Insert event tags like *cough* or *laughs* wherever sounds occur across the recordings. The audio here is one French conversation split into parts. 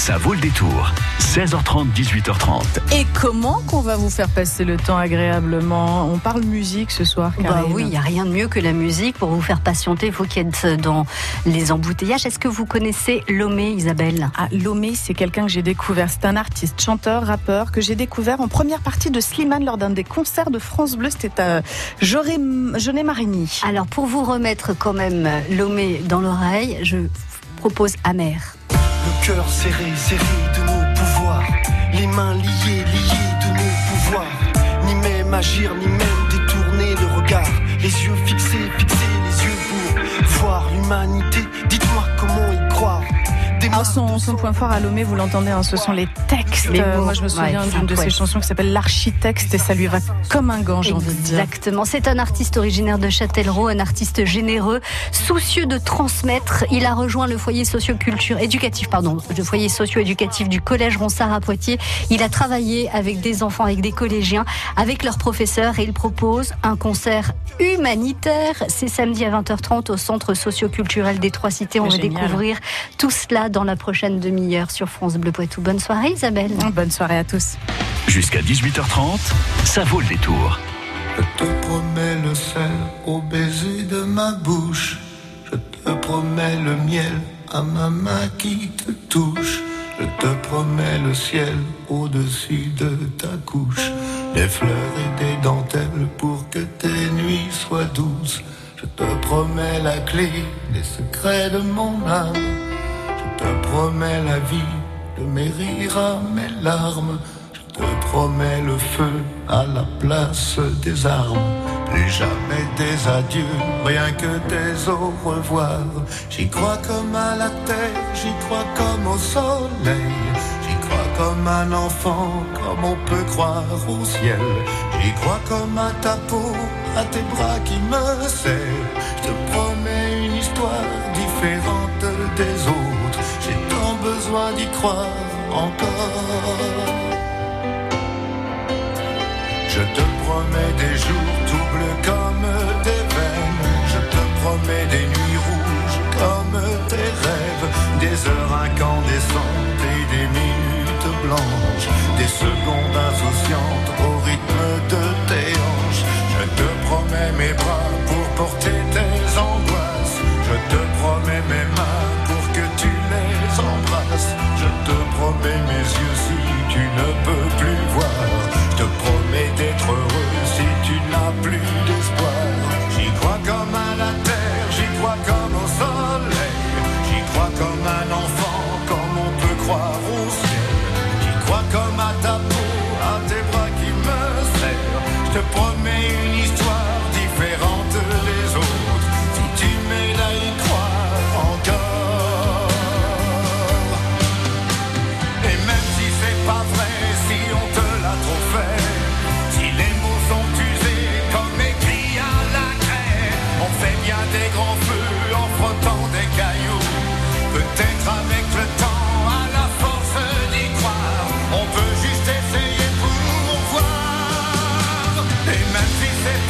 Ça vaut le détour. 16h30, 18h30. Et comment qu'on va vous faire passer le temps agréablement? On parle musique ce soir, Bah oui, il n'y a rien de mieux que la musique pour vous faire patienter, vous qui êtes dans les embouteillages. Est-ce que vous connaissez Lomé, Isabelle? Ah, Lomé, c'est quelqu'un que j'ai découvert. C'est un artiste, chanteur, rappeur que j'ai découvert en première partie de Slimane lors d'un des concerts de France Bleu. C'était à Genet-Marigny. Alors, pour vous remettre quand même Lomé dans l'oreille, je vous propose Amer. Le cœur serré, serré de nos pouvoirs. Les mains liées, liées de nos pouvoirs. Ni même agir, ni même détourner le regard. Les yeux fixés, fixés, les yeux pour voir l'humanité. Alors, son, point fort à Lomé, vous l'entendez, hein, ce sont les textes. Les Euh, mots. moi, je me souviens Ouais, d'une un de ses chansons qui s'appelle L'architecte et ça lui va comme un gant, j'ai envie de dire. Exactement. C'est un artiste originaire de Châtellerault, un artiste généreux, soucieux de transmettre. Il a rejoint le foyer socio-culture éducatif, pardon, le foyer socio-éducatif du collège Ronsard à Poitiers. Il a travaillé avec des enfants, avec des collégiens, avec leurs professeurs et il propose un concert humanitaire. C'est samedi à 20h30 au centre socio-culturel des Trois Cités. On va découvrir tout cela dans la prochaine demi-heure sur France Bleu Poitou. Bonne soirée Isabelle. Bonne soirée à tous. Jusqu'à 18h30, ça vaut le détour. Je te promets le sel au baiser de ma bouche. Je te promets le miel à ma main qui te touche. Je te promets le ciel au-dessus de ta couche. Des fleurs et des dentelles pour que tes nuits soient douces. Je te promets la clé des secrets de mon âme. Je te promets la vie de mes rires à mes larmes. Je te promets le feu à la place des armes. Plus jamais des adieux, rien que des au revoir. J'y crois comme à la terre, j'y crois comme au soleil. J'y crois comme un enfant, comme on peut croire au ciel. J'y crois comme à ta peau, à tes bras qui me serrent. Je te promets une histoire différente des autres. Besoin d'y croire encore. Je te promets des jours doubles comme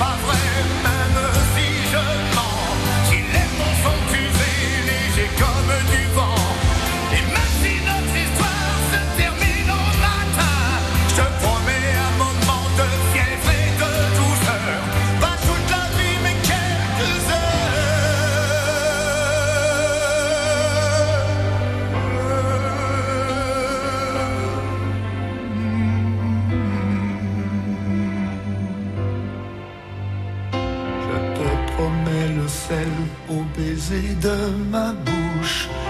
si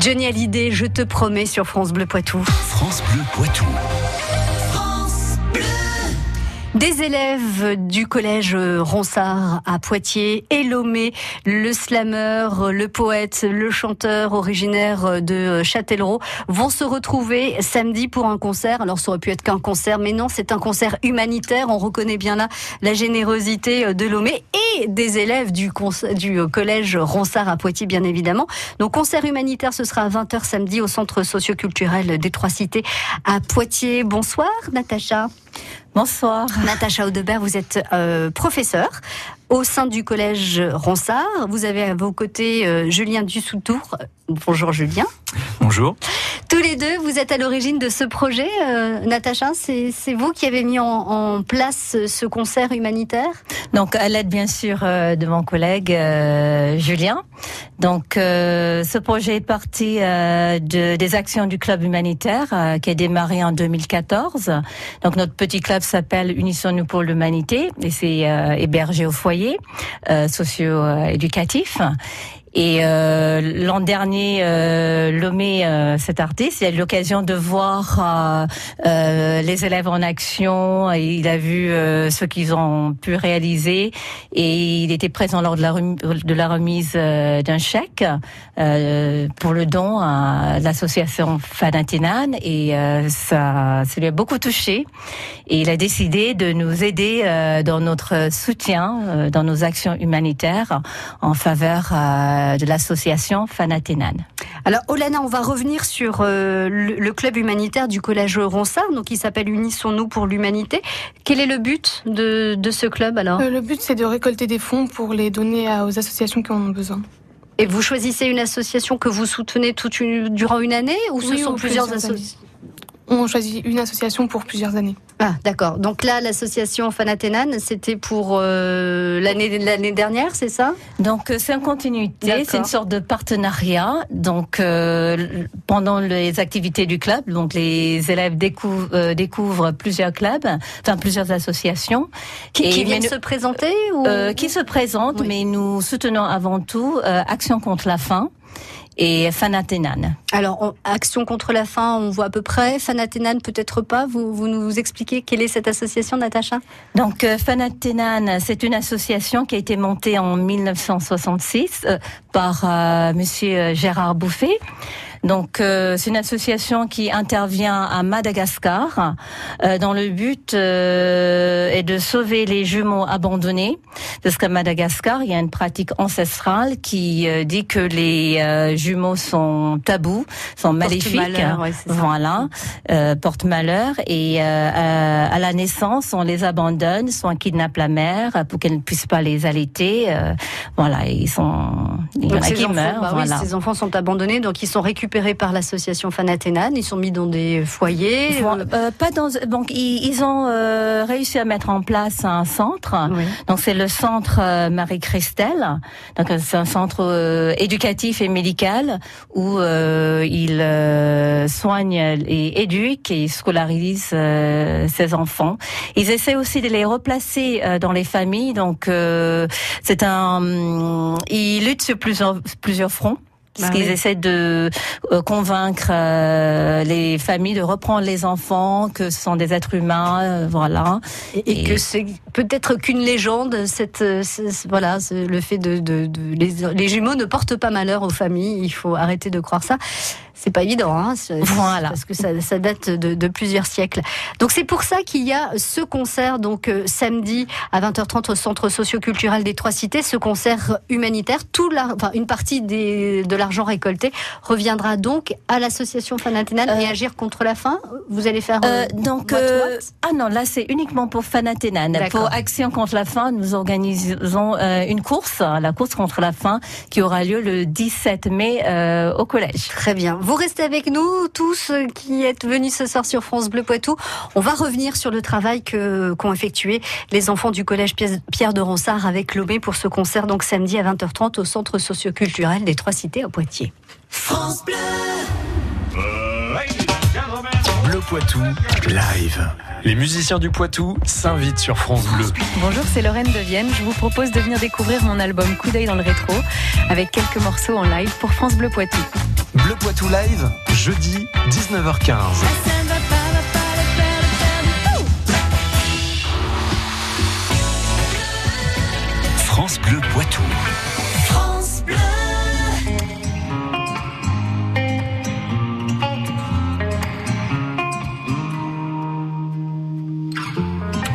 Johnny Hallyday, je te promets sur France Bleu Poitou. France Bleu Poitou. Des élèves du collège Ronsard à Poitiers et Lomé, le slammer, le poète, le chanteur originaire de Châtellerault vont se retrouver samedi pour un concert. Alors ça aurait pu être qu'un concert, mais non, c'est un concert humanitaire. On reconnaît bien là la générosité de Lomé et des élèves du, du collège Ronsard à Poitiers, bien évidemment. Donc concert humanitaire, ce sera à 20h samedi au centre socioculturel des Trois Cités à Poitiers. Bonsoir Natacha. Bonsoir. Natacha Audebert, vous êtes euh, au sein du collège Ronsard. Vous avez à vos côtés euh, Julien Dussoutour. Bonjour Julien. Bonjour. Tous les deux, vous êtes à l'origine de ce projet. Euh, Natacha, c'est vous qui avez mis en, en, place ce concert humanitaire? Donc à l'aide bien sûr euh, de mon collègue euh, Julien. Donc euh, ce projet est parti de, des actions du club humanitaire qui a démarré en 2014. Donc notre petit club s'appelle Unissons-nous pour l'humanité et c'est hébergé au foyer socio-éducatif. Et euh, l'an dernier, euh, Lomé, euh, cet artiste, il a eu l'occasion de voir euh, euh, les élèves en action. Et il a vu euh, ce qu'ils ont pu réaliser. Et il était présent lors de la, remise, de la remise d'un chèque pour le don à l'association Fanatinan. Et ça, ça lui a beaucoup touché. Et il a décidé de nous aider dans notre soutien, dans nos actions humanitaires en faveur de l'association Fanaténan. Alors Olana, on va revenir sur euh, le, le, club humanitaire du collège Ronsard, donc il s'appelle Unissons-nous pour l'humanité. Quel est le but de, de ce club alors? Euh, Le but c'est de récolter des fonds pour les donner à, aux associations qui en ont besoin. Et vous choisissez une association que vous soutenez toute une, durant une année ou ce oui, sont ou plusieurs, plusieurs associations On choisit une association pour plusieurs années. Ah, d'accord. Donc là, l'association Fanaténan, c'était pour euh, l'année l'année dernière, c'est ça? Donc c'est en continuité, c'est une sorte de partenariat. Donc euh, pendant les activités du club, donc les élèves découvrent, euh, découvrent plusieurs clubs, enfin plusieurs associations qui, qui viennent se présenter ou Euh, qui se présentent, Oui. mais nous soutenons avant tout euh, Action contre la faim et Fanaténan. Alors, on- Action contre la faim, on voit à peu près. Fanaténan, peut-être pas. Vous, vous nous expliquez quelle est cette association, Natacha? Donc euh, Fanaténan, c'est une association qui a été montée en 1966 euh, par euh, Monsieur Gérard Bouffet. Donc euh, c'est une association qui intervient à Madagascar euh, dans le but euh, est de sauver les jumeaux abandonnés parce qu'à Madagascar il y a une pratique ancestrale qui euh, dit que les euh, jumeaux sont tabous, sont maléfiques. Porte-malheur, ouais. Voilà, euh, porte malheur et euh, à, à la naissance on les abandonne, soit on kidnappe la mère pour qu'elle ne puisse pas les allaiter. euh, voilà, ils sont, il y en Donc, a ces qui enfants, meurent. bah oui, voilà. ces enfants sont abandonnés, donc ils sont récupérés par l'association Fanaténan. Ils sont mis dans des foyers. Voilà, euh, pas dans, donc ils, ils ont euh, réussi à mettre en place un centre. Oui. Donc c'est le centre euh, Marie-Christelle. Donc euh, c'est un centre euh, éducatif et médical où euh, ils euh, soignent et éduquent et scolarisent euh, ces enfants. Ils essaient aussi de les replacer euh, dans les familles. Donc euh, c'est un, ils luttent sur plusieurs plusieurs fronts. Parce Bah qu'ils essaient de euh, convaincre euh, les familles de reprendre les enfants, que ce sont des êtres humains, euh, voilà. Et, et Et- que c'est peut-être qu'une légende, cette, ce- ce- voilà, le fait de, de, de- les, les jumeaux ne portent pas malheur aux familles. Il faut arrêter de croire ça. C'est pas évident, hein, Voilà. parce que ça, ça date de, de plusieurs siècles. Donc c'est pour ça qu'il y a ce concert, donc euh, samedi à 20h30 au Centre socioculturel des Trois Cités, ce concert humanitaire. Tout la, enfin, une partie des, de l'argent récolté reviendra donc à l'association Fanaténan Euh, et agir contre la faim. Vous allez faire Euh, euh, donc, what, euh, what ah non, là c'est uniquement pour Fanaténan. D'accord. Pour Action contre la faim, nous organisons euh, une course, la course contre la faim, qui aura lieu le 17 mai euh, au collège. Très bien. Vous restez avec nous, tous qui êtes venus ce soir sur France Bleu Poitou. On va revenir sur le travail que qu'ont effectué les enfants du collège Pierre de Ronsard avec Lomé pour ce concert donc samedi à 20h30 au centre socioculturel des Trois Cités à Poitiers. Bleu Poitou, live. Les musiciens du Poitou s'invitent sur France Bleu. Bonjour, c'est Lorraine de Vienne. Je vous propose de venir découvrir mon album Coup d'œil dans le rétro avec quelques morceaux en live pour France Bleu Poitou. Bleu Poitou Live, jeudi 19h15. France Bleu Poitou.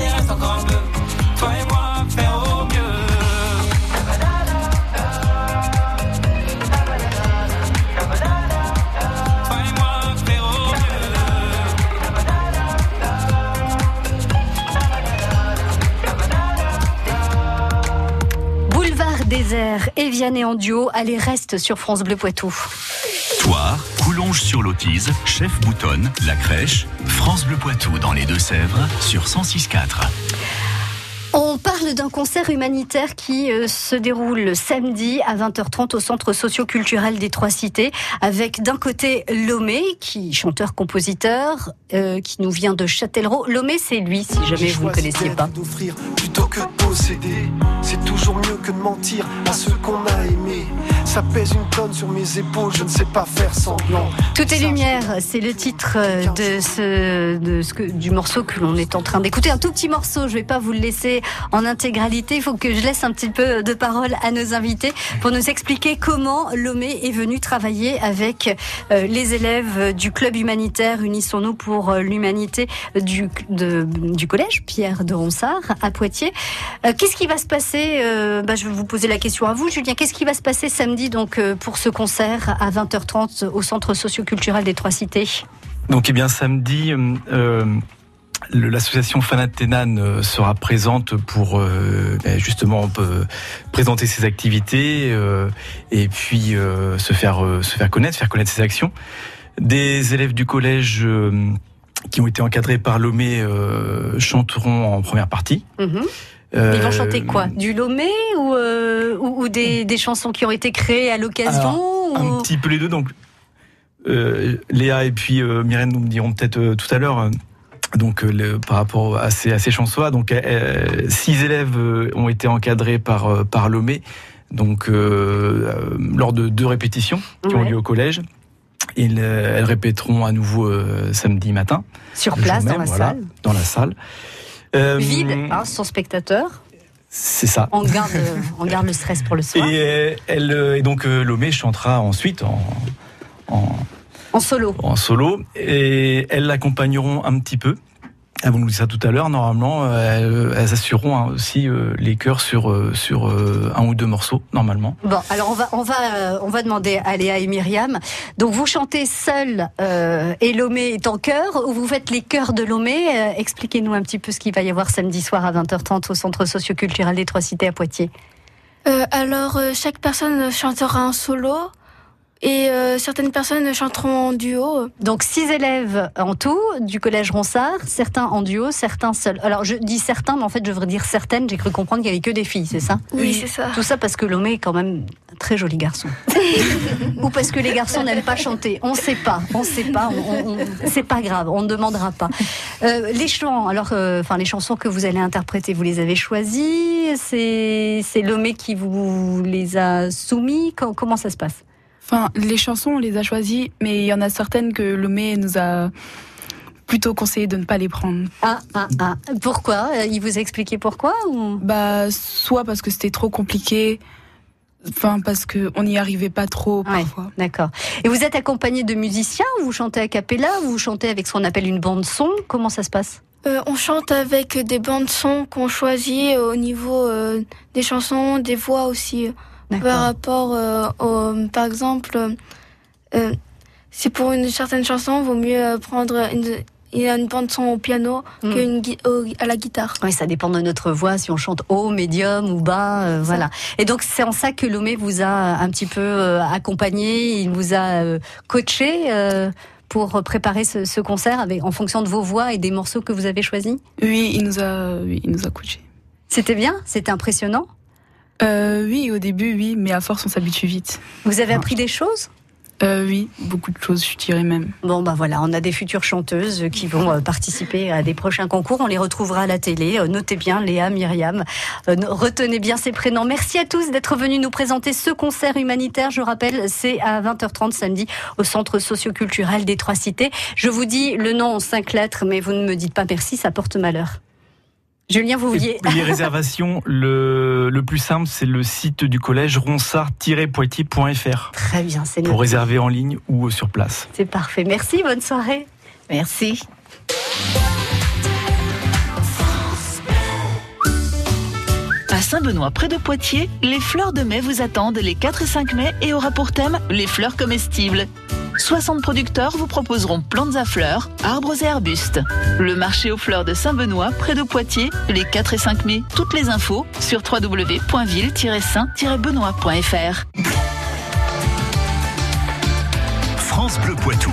Allez reste et et. Boulevard désert, Evian en duo, allez reste sur France Bleu Poitou. Coulonges sur l'Autise, Chef Boutonne, La Crèche, France Bleu Poitou dans les Deux-Sèvres sur 106.4. On parle d'un concert humanitaire qui euh, se déroule samedi à 20h30 au centre socio-culturel des Trois Cités avec d'un côté Lomé, qui chanteur-compositeur, euh, qui nous vient de Châtellerault. Lomé, c'est lui, si jamais vous ne connaissiez pas. d'offrir plutôt que de posséder. C'est toujours mieux que de mentir à ceux qu'on a aimés. Ça pèse une tonne sur mes épaules, je ne sais pas faire semblant. Tout est lumière, c'est le titre euh, de ce, de ce que, du morceau que l'on est en train d'écouter. Un tout petit morceau, je vais pas vous le laisser en intégralité. Il faut que je laisse un petit peu de parole à nos invités pour nous expliquer comment Lomé est venu travailler avec euh, les élèves du club humanitaire Unissons-nous pour euh, l'humanité du, de- du collège Pierre de Ronsard à Poitiers. Qu'est-ce qui va se passer bah, Je vais vous poser la question à vous, Julien. Qu'est-ce qui va se passer samedi donc euh, pour ce concert à 20h30 au centre socioculturel des Trois Cités Donc, eh bien, samedi, euh, l'association Fanat Tenan euh, sera présente pour euh, ben, justement présenter ses activités et puis se faire se faire connaître, faire connaître ses actions. Des élèves du collège qui ont été encadrés par Lomé chanteront en première partie. Mhm. Ils vont chanter quoi? Du Lomé euh, ou des, des chansons qui ont été créées à l'occasion Un ou- petit peu les deux. Donc, euh, Léa et puis euh, Myrène nous me diront peut-être euh, tout à l'heure. donc le, par rapport à ces, à ces chansons-là. Donc six élèves ont été encadrés par par Lomé, donc lors de deux répétitions qui ont lieu au collège. Euh, elles répéteront à nouveau samedi matin. Sur place, dans la voilà, salle. Dans la salle. Vide, hein, sans spectateur. C'est ça. On garde, on garde le stress pour le soir. Et, euh, elle, euh, et donc euh, Lomé chantera ensuite en, en, En solo. en solo et elles l'accompagneront un petit peu. Elles vont nous dire ça tout à l'heure. Normalement, euh, elles, elles assureront hein, aussi euh, les chœurs sur euh, sur euh, un ou deux morceaux normalement. Bon, alors on va, on va, euh, on va demander à Léa et Myriam. Donc vous chantez seul euh, et Lomé est en chœur ou vous faites les chœurs de Lomé? Euh, Expliquez-nous un petit peu ce qu'il va y avoir samedi soir à 20h30 au Centre socioculturel des Trois Cités à Poitiers. Euh, alors, euh, chaque personne chantera en solo et euh, certaines personnes chanteront en duo. Donc six élèves en tout du collège Ronsard, certains en duo, certains seuls. Alors je dis certains, mais en fait je devrais dire certaines. J'ai cru comprendre qu'il y avait que des filles, c'est ça? Oui, c'est ça. Tout ça parce que Lomé est quand même un très joli garçon. *laughs* Ou parce que les garçons n'aiment pas chanter. On sait pas, on sait pas. On, on- c'est pas grave, on ne demandera pas. Euh, les chants, alors, euh, enfin les chansons que vous allez interpréter, vous les avez choisies? C'est c'est Lomé qui vous les a soumis? Com- Comment ça se passe? Enfin, les chansons, on les a choisies, mais il y en a certaines que Lomé nous a plutôt conseillé de ne pas les prendre. Ah, ah, ah. Pourquoi? Il vous a expliqué pourquoi ou... Bah, soit parce que c'était trop compliqué, enfin parce que on n'y arrivait pas trop parfois. D'accord. Et vous êtes accompagné de musiciens? Ou vous chantez a cappella? Ou vous chantez avec ce qu'on appelle une bande son? Comment ça se passe? Euh, on chante avec des bandes son qu'on choisit au niveau euh, des chansons, des voix aussi. Par rapport, euh, au, par exemple, euh, si pour une certaine chanson, vaut mieux prendre une, une, une bande son au piano Mm. qu'une au- à la guitare. Oui, ça dépend de notre voix, si on chante haut, médium ou bas, euh, voilà. Et donc c'est en ça que Lomé vous a un petit peu euh, accompagné, il vous a euh, coaché euh, pour préparer ce, ce concert avec, en fonction de vos voix et des morceaux que vous avez choisis? Oui, il nous a, oui, il nous a coachés. C'était bien, c'était impressionnant? Euh, oui, au début, oui, mais à force, on s'habitue vite. Vous avez appris des choses? Euh, Oui, beaucoup de choses, je dirais même. Bon, bah voilà, on a des futures chanteuses qui vont euh, participer à des prochains concours. On les retrouvera à la télé. Euh, Notez bien Léa, Myriam. Euh, retenez bien ces prénoms. Merci à tous d'être venus nous présenter ce concert humanitaire. Je rappelle, c'est à 20h30 samedi au Centre socioculturel des Trois Cités. Je vous dis le nom en cinq lettres, mais vous ne me dites pas merci, ça porte malheur. Julien, vous vouliez. Les *laughs* réservations, le, le plus simple, c'est le site du collège ronsard-poitiers.fr Très bien, c'est pour réserver en ligne ou sur place. C'est parfait. Merci, bonne soirée. Merci. À Saint-Benoît, près de Poitiers, les fleurs de mai vous attendent les 4 et 5 mai et aura pour thème les fleurs comestibles. 60 producteurs vous proposeront plantes à fleurs, arbres et arbustes. Le marché aux fleurs de Saint-Benoît, près de Poitiers, les 4 et 5 mai. Toutes les infos sur www.ville-saint-benoît.fr. France Bleu Poitou.